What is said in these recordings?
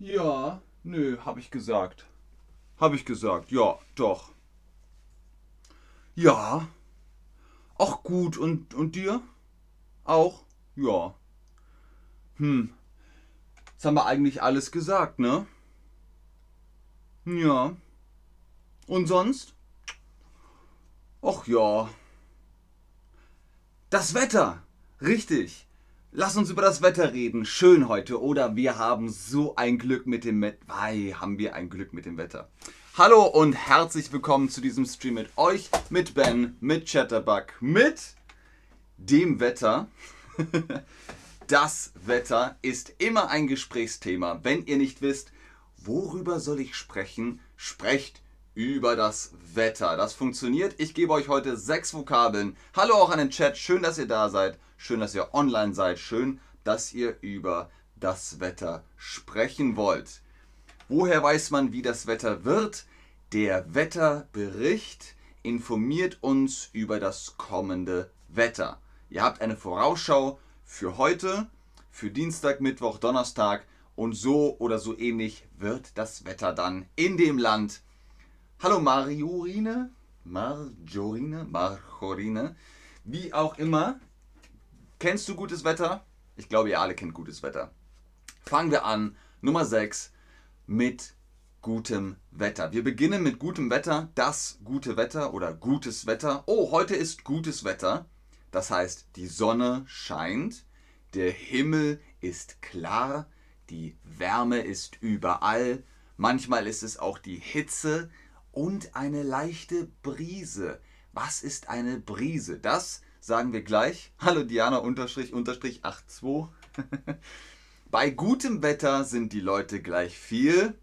Ja, nö, hab ich gesagt. Hab ich gesagt, ja, doch. Ja. Ach gut, und, und dir? Auch? Ja. Hm. Jetzt haben wir eigentlich alles gesagt, ne? Ja. Und sonst? Ach ja. Das Wetter. Richtig. Lass uns über das Wetter reden. Schön heute, oder? Wir haben so ein Glück mit dem Wetter. Wei, haben wir ein Glück mit dem Wetter. Hallo und herzlich willkommen zu diesem Stream mit euch, mit Ben, mit Chatterbug, mit dem Wetter. Das Wetter ist immer ein Gesprächsthema. Wenn ihr nicht wisst, worüber soll ich sprechen, sprecht über das Wetter. Das funktioniert. Ich gebe euch heute sechs Vokabeln. Hallo auch an den Chat. Schön, dass ihr da seid. Schön, dass ihr online seid. Schön, dass ihr über das Wetter sprechen wollt. Woher weiß man, wie das Wetter wird? Der Wetterbericht informiert uns über das kommende Wetter. Ihr habt eine Vorausschau für heute, für Dienstag, Mittwoch, Donnerstag und so oder so ähnlich wird das Wetter dann in dem Land. Hallo Mariorine, Marjorine, Marjorine, wie auch immer. Kennst du gutes Wetter? Ich glaube, ihr alle kennt gutes Wetter. Fangen wir an. Nummer 6 mit gutem Wetter. Wir beginnen mit gutem Wetter, das gute Wetter oder gutes Wetter. Oh, heute ist gutes Wetter. Das heißt, die Sonne scheint, der Himmel ist klar, die Wärme ist überall, manchmal ist es auch die Hitze und eine leichte Brise. Was ist eine Brise? Das sagen wir gleich. Hallo Diana unterstrich unterstrich 82. Bei gutem Wetter sind die Leute gleich viel.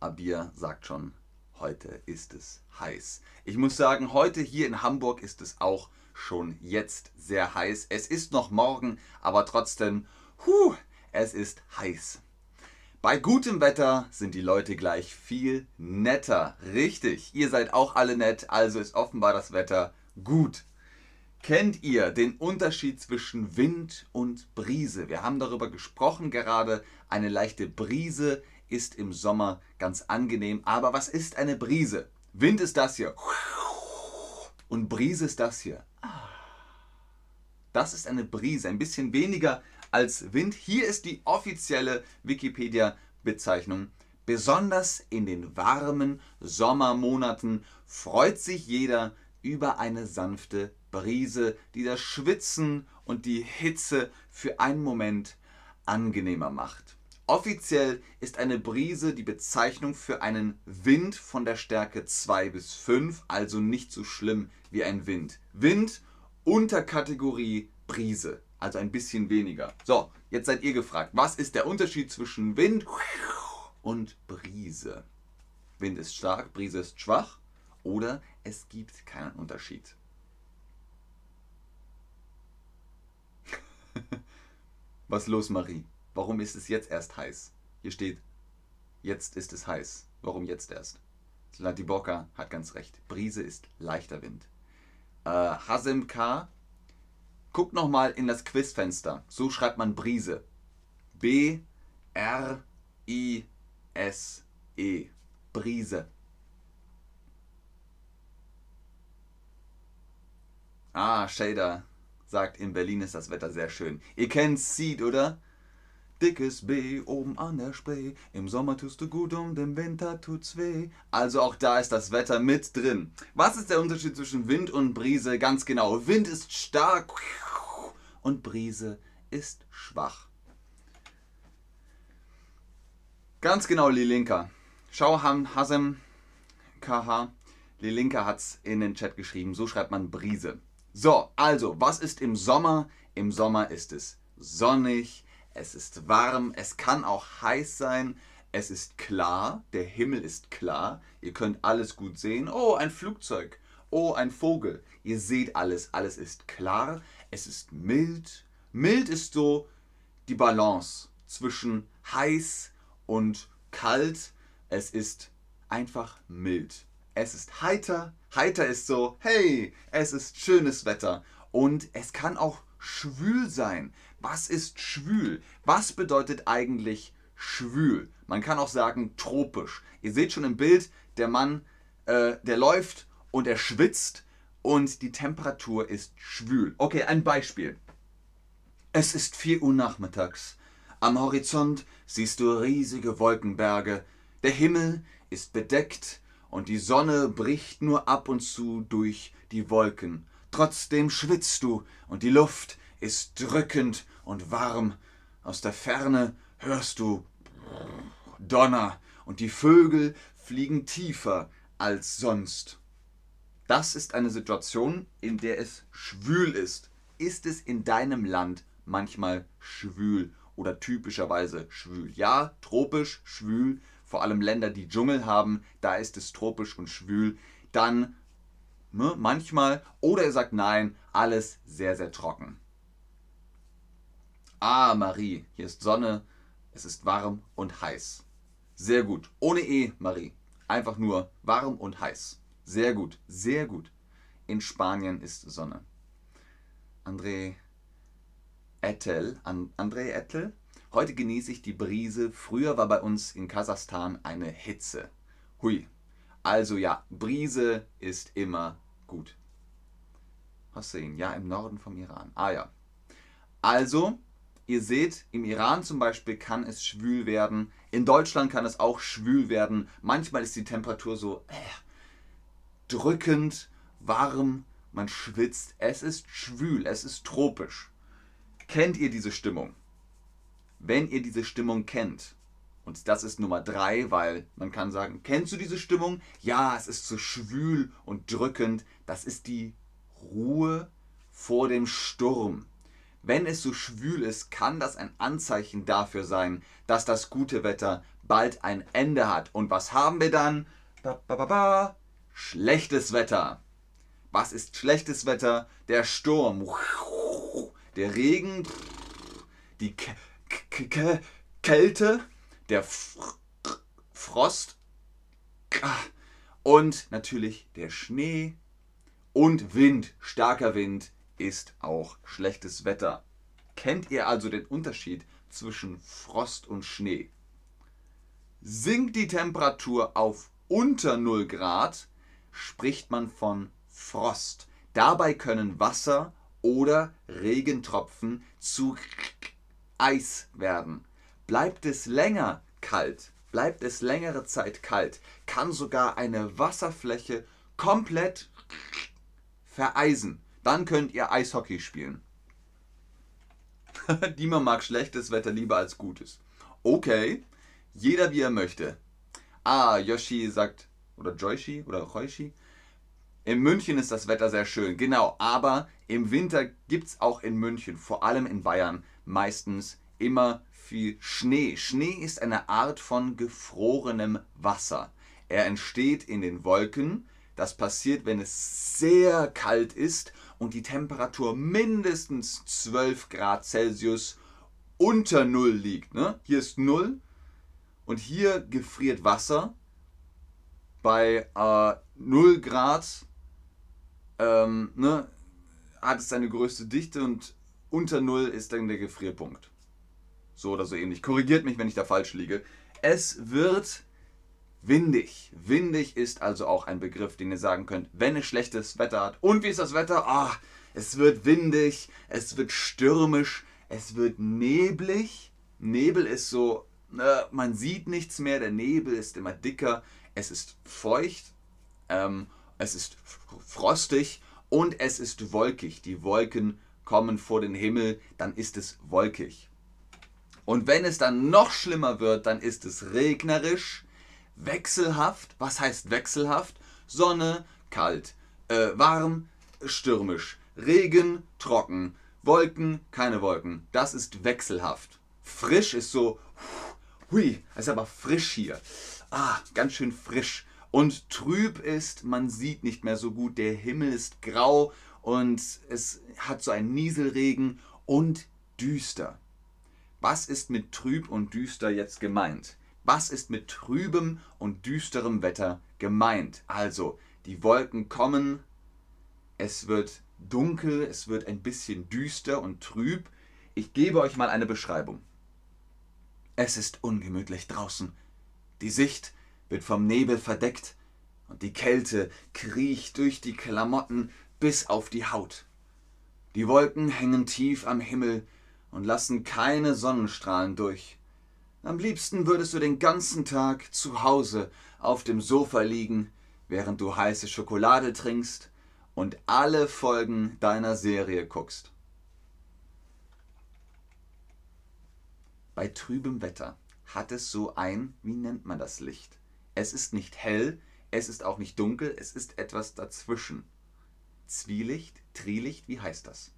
Abir sagt schon, heute ist es heiß. Ich muss sagen, heute hier in Hamburg ist es auch schon jetzt sehr heiß. Es ist noch morgen, aber trotzdem, huh, es ist heiß. Bei gutem Wetter sind die Leute gleich viel netter. Richtig, ihr seid auch alle nett, also ist offenbar das Wetter gut. Kennt ihr den Unterschied zwischen Wind und Brise? Wir haben darüber gesprochen gerade. Eine leichte Brise ist im Sommer ganz angenehm. Aber was ist eine Brise? Wind ist das hier. Und Brise ist das hier. Das ist eine Brise. Ein bisschen weniger als Wind. Hier ist die offizielle Wikipedia-Bezeichnung. Besonders in den warmen Sommermonaten freut sich jeder über eine sanfte Brise, die das Schwitzen und die Hitze für einen Moment angenehmer macht. Offiziell ist eine Brise die Bezeichnung für einen Wind von der Stärke 2 bis 5, also nicht so schlimm wie ein Wind. Wind unter Kategorie Brise, also ein bisschen weniger. So, jetzt seid ihr gefragt, was ist der Unterschied zwischen Wind und Brise? Wind ist stark, Brise ist schwach oder es gibt keinen Unterschied. Was los, Marie? Warum ist es jetzt erst heiß? Hier steht, jetzt ist es heiß. Warum jetzt erst? Slatiboka hat ganz recht. Brise ist leichter Wind. Äh, Hasim K. Guckt nochmal in das Quizfenster. So schreibt man Brise. B R I S E. Brise. Ah, Shader sagt, in Berlin ist das Wetter sehr schön. Ihr kennt Seed, oder? Dickes B oben an der Spree. Im Sommer tust du gut und im Winter tut's weh. Also auch da ist das Wetter mit drin. Was ist der Unterschied zwischen Wind und Brise? Ganz genau. Wind ist stark und Brise ist schwach. Ganz genau, Lilinka. Schau, Hasem KH. Lilinka hat's in den Chat geschrieben. So schreibt man Brise. So, also, was ist im Sommer? Im Sommer ist es sonnig, es ist warm, es kann auch heiß sein, es ist klar, der Himmel ist klar, ihr könnt alles gut sehen. Oh, ein Flugzeug, oh, ein Vogel. Ihr seht alles, alles ist klar, es ist mild. Mild ist so die Balance zwischen heiß und kalt. Es ist einfach mild. Es ist heiter. Heiter ist so, hey, es ist schönes Wetter. Und es kann auch schwül sein. Was ist schwül? Was bedeutet eigentlich schwül? Man kann auch sagen tropisch. Ihr seht schon im Bild, der Mann, äh, der läuft und er schwitzt und die Temperatur ist schwül. Okay, ein Beispiel. Es ist 4 Uhr nachmittags. Am Horizont siehst du riesige Wolkenberge. Der Himmel ist bedeckt und die Sonne bricht nur ab und zu durch die Wolken. Trotzdem schwitzt du und die Luft ist drückend und warm. Aus der Ferne hörst du Donner und die Vögel fliegen tiefer als sonst. Das ist eine Situation, in der es schwül ist. Ist es in deinem Land manchmal schwül oder typischerweise schwül? Ja, tropisch, schwül, vor allem Länder, die Dschungel haben, da ist es tropisch und schwül. Dann ne, manchmal, oder er sagt nein, alles sehr, sehr trocken. Ah, Marie, hier ist Sonne, es ist warm und heiß. Sehr gut. Ohne E, Marie. Einfach nur warm und heiß. Sehr gut, sehr gut. In Spanien ist Sonne. André Ettel, André Ettel, heute genieße ich die Brise. Früher war bei uns in Kasachstan eine Hitze. Hui. Also ja, Brise ist immer gut. Hossein, ja, im Norden vom Iran. Ah ja. Also, ihr seht, im Iran zum Beispiel kann es schwül werden. In Deutschland kann es auch schwül werden. Manchmal ist die Temperatur so äh, drückend, warm, man schwitzt. Es ist schwül, es ist tropisch. Kennt ihr diese Stimmung? Wenn ihr diese Stimmung kennt, und das ist Nummer drei, weil man kann sagen, kennst du diese Stimmung? Ja, es ist so schwül und drückend. Das ist die Ruhe vor dem Sturm. Wenn es so schwül ist, kann das ein Anzeichen dafür sein, dass das gute Wetter bald ein Ende hat. Und was haben wir dann? Ba, ba, ba, Schlechtes Wetter. Was ist schlechtes Wetter? Der Sturm, der Regen, die K K Kälte, der Frost und natürlich der Schnee und Wind, starker Wind ist auch schlechtes Wetter. Kennt ihr also den Unterschied zwischen Frost und Schnee? Sinkt die Temperatur auf unter 0 Grad, spricht man von Frost. Dabei können Wasser oder Regentropfen zu Eis werden. Bleibt es länger kalt, bleibt es längere Zeit kalt, kann sogar eine Wasserfläche komplett vereisen. Dann könnt ihr Eishockey spielen. Dima mag schlechtes Wetter lieber als gutes. Okay, jeder wie er möchte. Ah, Yoshi sagt, oder Joishi oder Roishi, in München ist das Wetter sehr schön. Genau, aber im Winter gibt es auch in München, vor allem in Bayern, meistens immer viel Schnee. Schnee ist eine Art von gefrorenem Wasser. Er entsteht in den Wolken, das passiert, wenn es sehr kalt ist und die Temperatur mindestens 12 Grad Celsius unter Null liegt. Ne? Hier ist Null und hier gefriert Wasser bei äh, 0 Grad. Ähm, ne, hat es seine größte Dichte und unter Null ist dann der Gefrierpunkt. So oder so ähnlich. Korrigiert mich, wenn ich da falsch liege. Es wird Windig. Windig ist also auch ein Begriff, den ihr sagen könnt, wenn es schlechtes Wetter hat. Und wie ist das Wetter? Ah, es wird windig, es wird stürmisch, es wird neblig. Nebel ist so, äh, man sieht nichts mehr, der Nebel ist immer dicker, es ist feucht, ähm, es ist frostig und es ist wolkig. Die Wolken kommen vor den Himmel, dann ist es wolkig. Und wenn es dann noch schlimmer wird, dann ist es regnerisch, wechselhaft. Was heißt wechselhaft? Sonne, kalt, äh, warm, stürmisch, Regen, trocken, Wolken, keine Wolken. Das ist wechselhaft. Frisch ist so, hui, es ist aber frisch hier. Ah, ganz schön frisch. Und trüb ist, man sieht nicht mehr so gut, der Himmel ist grau und es hat so einen Nieselregen und düster. Was ist mit trüb und düster jetzt gemeint? Was ist mit trübem und düsterem Wetter gemeint? Also, die Wolken kommen, es wird dunkel, es wird ein bisschen düster und trüb. Ich gebe euch mal eine Beschreibung. Es ist ungemütlich draußen. Die Sicht wird vom Nebel verdeckt und die Kälte kriecht durch die Klamotten bis auf die Haut. Die Wolken hängen tief am Himmel und lassen keine Sonnenstrahlen durch. Am liebsten würdest du den ganzen Tag zu Hause auf dem Sofa liegen, während du heiße Schokolade trinkst und alle Folgen deiner Serie guckst. Bei trübem Wetter hat es so ein, wie nennt man das Licht? Es ist nicht hell, es ist auch nicht dunkel, es ist etwas dazwischen. Zwielicht, Trilicht, wie heißt das?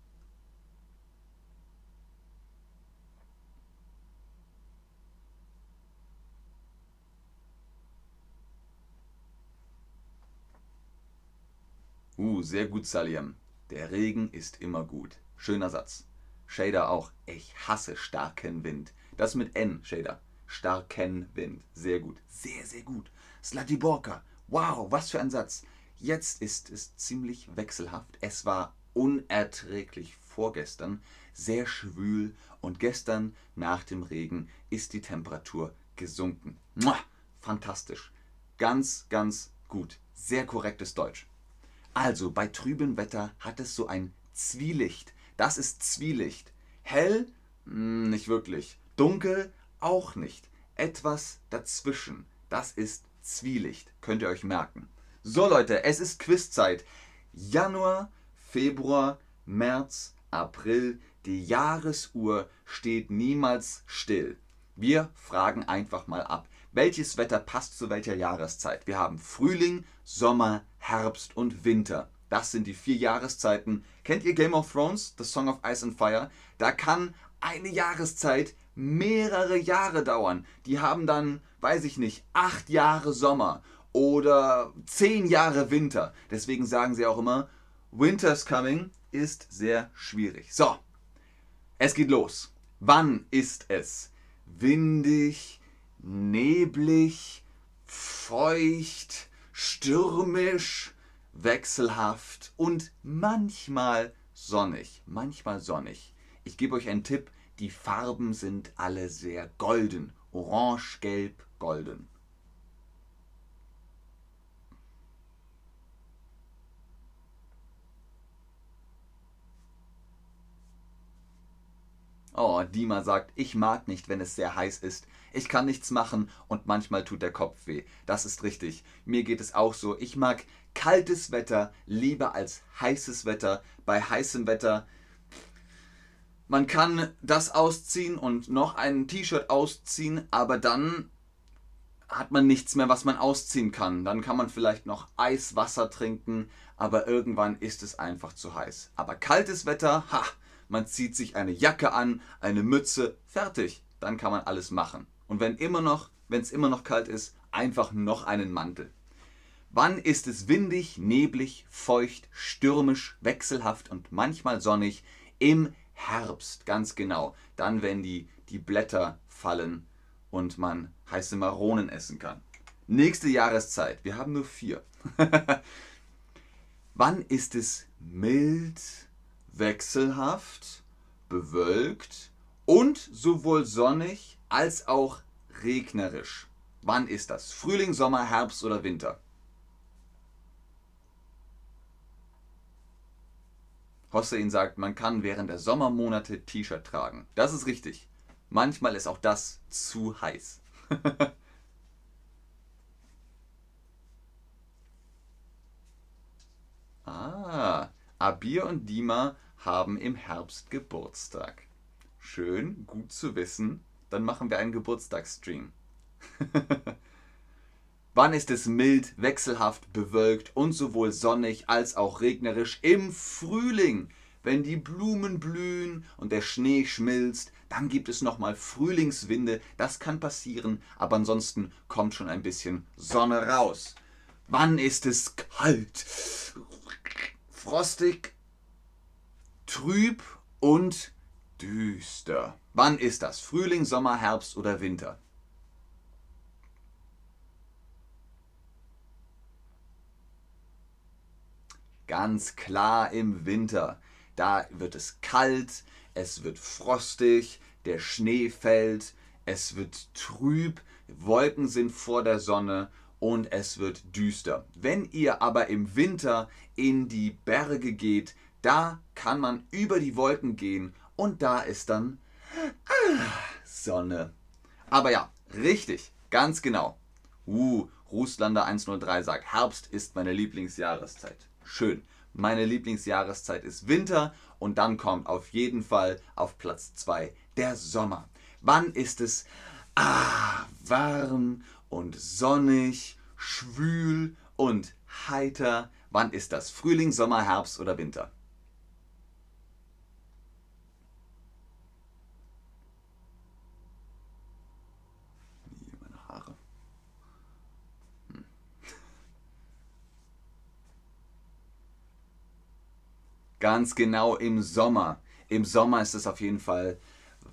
Uh, sehr gut, Saliam. Der Regen ist immer gut. Schöner Satz. Shader auch. Ich hasse starken Wind. Das mit N, Shader. Starken Wind. Sehr gut. Sehr, sehr gut. Slatiborka. Wow, was für ein Satz. Jetzt ist es ziemlich wechselhaft. Es war unerträglich vorgestern, sehr schwül und gestern nach dem Regen ist die Temperatur gesunken. Mua, fantastisch. Ganz, ganz gut. Sehr korrektes Deutsch. Also bei trübem Wetter hat es so ein Zwielicht. Das ist Zwielicht. Hell? Hm, nicht wirklich. Dunkel? Auch nicht. Etwas dazwischen. Das ist Zwielicht. Könnt ihr euch merken. So Leute, es ist Quizzeit. Januar, Februar, März, April. Die Jahresuhr steht niemals still. Wir fragen einfach mal ab. Welches Wetter passt zu welcher Jahreszeit? Wir haben Frühling, Sommer, Herbst und Winter. Das sind die vier Jahreszeiten. Kennt ihr Game of Thrones, The Song of Ice and Fire? Da kann eine Jahreszeit mehrere Jahre dauern. Die haben dann, weiß ich nicht, acht Jahre Sommer oder zehn Jahre Winter. Deswegen sagen sie auch immer, Winter's Coming ist sehr schwierig. So, es geht los. Wann ist es? Windig, neblig, feucht, stürmisch, wechselhaft und manchmal sonnig. Manchmal sonnig. Ich gebe euch einen Tipp, die Farben sind alle sehr golden. Orange, gelb, golden. Oh, Dima sagt, ich mag nicht, wenn es sehr heiß ist. Ich kann nichts machen und manchmal tut der Kopf weh. Das ist richtig. Mir geht es auch so. Ich mag kaltes Wetter lieber als heißes Wetter. Bei heißem Wetter man kann das ausziehen und noch ein T-Shirt ausziehen, aber dann hat man nichts mehr, was man ausziehen kann. Dann kann man vielleicht noch Eiswasser trinken, aber irgendwann ist es einfach zu heiß. Aber kaltes Wetter, ha, man zieht sich eine Jacke an, eine Mütze, fertig. Dann kann man alles machen. Und wenn immer noch, wenn es immer noch kalt ist, einfach noch einen Mantel. Wann ist es windig, neblig, feucht, stürmisch, wechselhaft und manchmal sonnig? Im Herbst, ganz genau. Dann, wenn die, die Blätter fallen und man heiße Maronen essen kann. Nächste Jahreszeit. Wir haben nur vier. Wann ist es mild, wechselhaft, bewölkt und sowohl sonnig als auch regnerisch? Wann ist das? Frühling, Sommer, Herbst oder Winter? Hossein sagt, man kann während der Sommermonate T-Shirt tragen. Das ist richtig. Manchmal ist auch das zu heiß. ah, Abir und Dima haben im Herbst Geburtstag. Schön, gut zu wissen. Dann machen wir einen Geburtstagsstream. Wann ist es mild, wechselhaft, bewölkt und sowohl sonnig als auch regnerisch im Frühling? Wenn die Blumen blühen und der Schnee schmilzt, dann gibt es nochmal Frühlingswinde. Das kann passieren, aber ansonsten kommt schon ein bisschen Sonne raus. Wann ist es kalt, frostig, trüb und düster? Wann ist das? Frühling, Sommer, Herbst oder Winter? Ganz klar im Winter. Da wird es kalt, es wird frostig, der Schnee fällt, es wird trüb, Wolken sind vor der Sonne und es wird düster. Wenn ihr aber im Winter in die Berge geht, da kann man über die Wolken gehen und da ist dann ah, Sonne. Aber ja, richtig, ganz genau. Uh, Rußlander 103 sagt, Herbst ist meine Lieblingsjahreszeit. Schön. Meine Lieblingsjahreszeit ist Winter und dann kommt auf jeden Fall auf Platz 2 der Sommer. Wann ist es ah, warm und sonnig, schwül und heiter? Wann ist das? Frühling, Sommer, Herbst oder Winter? Ganz genau im Sommer. Im Sommer ist es auf jeden Fall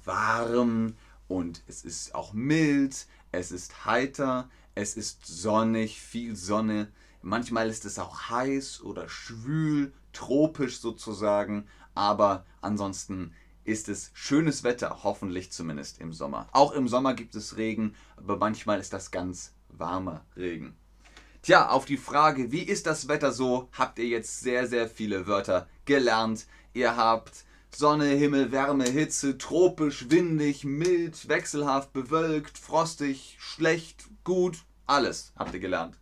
warm und es ist auch mild, es ist heiter, es ist sonnig, viel Sonne. Manchmal ist es auch heiß oder schwül, tropisch sozusagen, aber ansonsten ist es schönes Wetter, hoffentlich zumindest im Sommer. Auch im Sommer gibt es Regen, aber manchmal ist das ganz warmer Regen. Tja, auf die Frage, wie ist das Wetter so, habt ihr jetzt sehr, sehr viele Wörter gelernt. Ihr habt Sonne, Himmel, Wärme, Hitze, tropisch, windig, mild, wechselhaft, bewölkt, frostig, schlecht, gut, alles habt ihr gelernt.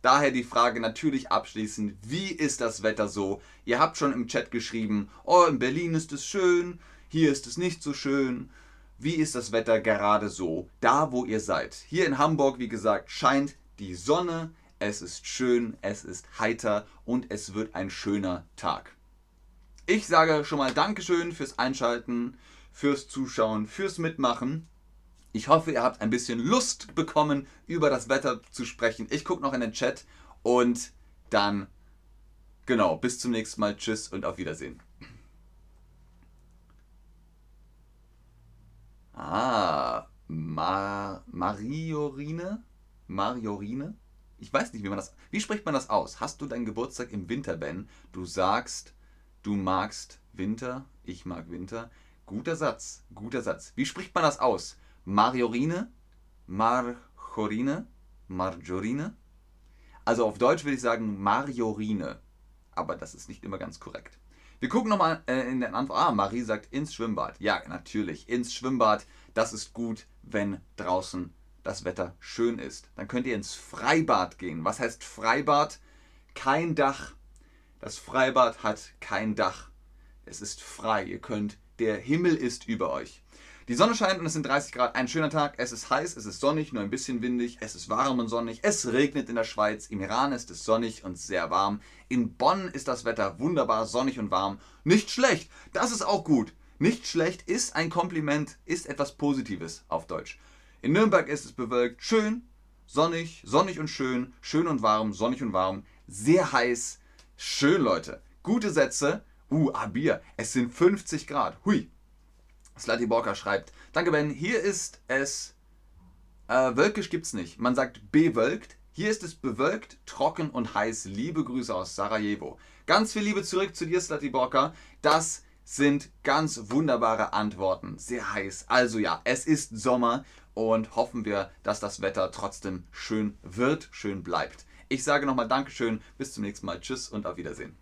Daher die Frage natürlich abschließend, wie ist das Wetter so? Ihr habt schon im Chat geschrieben, oh, in Berlin ist es schön, hier ist es nicht so schön. Wie ist das Wetter gerade so, da wo ihr seid? Hier in Hamburg, wie gesagt, scheint die Sonne, es ist schön, es ist heiter und es wird ein schöner Tag. Ich sage schon mal Dankeschön fürs Einschalten, fürs Zuschauen, fürs Mitmachen. Ich hoffe, ihr habt ein bisschen Lust bekommen, über das Wetter zu sprechen. Ich gucke noch in den Chat und dann, genau, bis zum nächsten Mal. Tschüss und auf Wiedersehen. Ah, Ma Mariorine? Mariorine? Ich weiß nicht, wie man das. Wie spricht man das aus? Hast du deinen Geburtstag im Winter, Ben? Du sagst, du magst Winter, ich mag Winter. Guter Satz, guter Satz. Wie spricht man das aus? Mariorine? Marjorine? Marjorine? Also auf Deutsch würde ich sagen Mariorine. Aber das ist nicht immer ganz korrekt. Wir gucken nochmal äh, in den Antwort. Ah, Marie sagt ins Schwimmbad. Ja, natürlich, ins Schwimmbad. Das ist gut, wenn draußen das Wetter schön ist. Dann könnt ihr ins Freibad gehen. Was heißt Freibad? Kein Dach. Das Freibad hat kein Dach. Es ist frei. Ihr könnt, der Himmel ist über euch. Die Sonne scheint und es sind 30 Grad. Ein schöner Tag. Es ist heiß, es ist sonnig, nur ein bisschen windig. Es ist warm und sonnig. Es regnet in der Schweiz. Im Iran ist es sonnig und sehr warm. In Bonn ist das Wetter wunderbar sonnig und warm. Nicht schlecht. Das ist auch gut. Nicht schlecht ist ein Kompliment, ist etwas Positives auf Deutsch. In Nürnberg ist es bewölkt, schön, sonnig, sonnig und schön, schön und warm, sonnig und warm, sehr heiß, schön, Leute. Gute Sätze. Uh, Abir, es sind 50 Grad. Hui. Slati Borka schreibt, danke Ben, hier ist es, äh, wölkisch gibt's nicht. Man sagt bewölkt. Hier ist es bewölkt, trocken und heiß. Liebe Grüße aus Sarajevo. Ganz viel Liebe zurück zu dir, Slati Borka. Das sind ganz wunderbare Antworten. Sehr heiß. Also ja, es ist Sommer und hoffen wir, dass das Wetter trotzdem schön wird, schön bleibt. Ich sage nochmal Dankeschön, bis zum nächsten Mal, tschüss und auf Wiedersehen.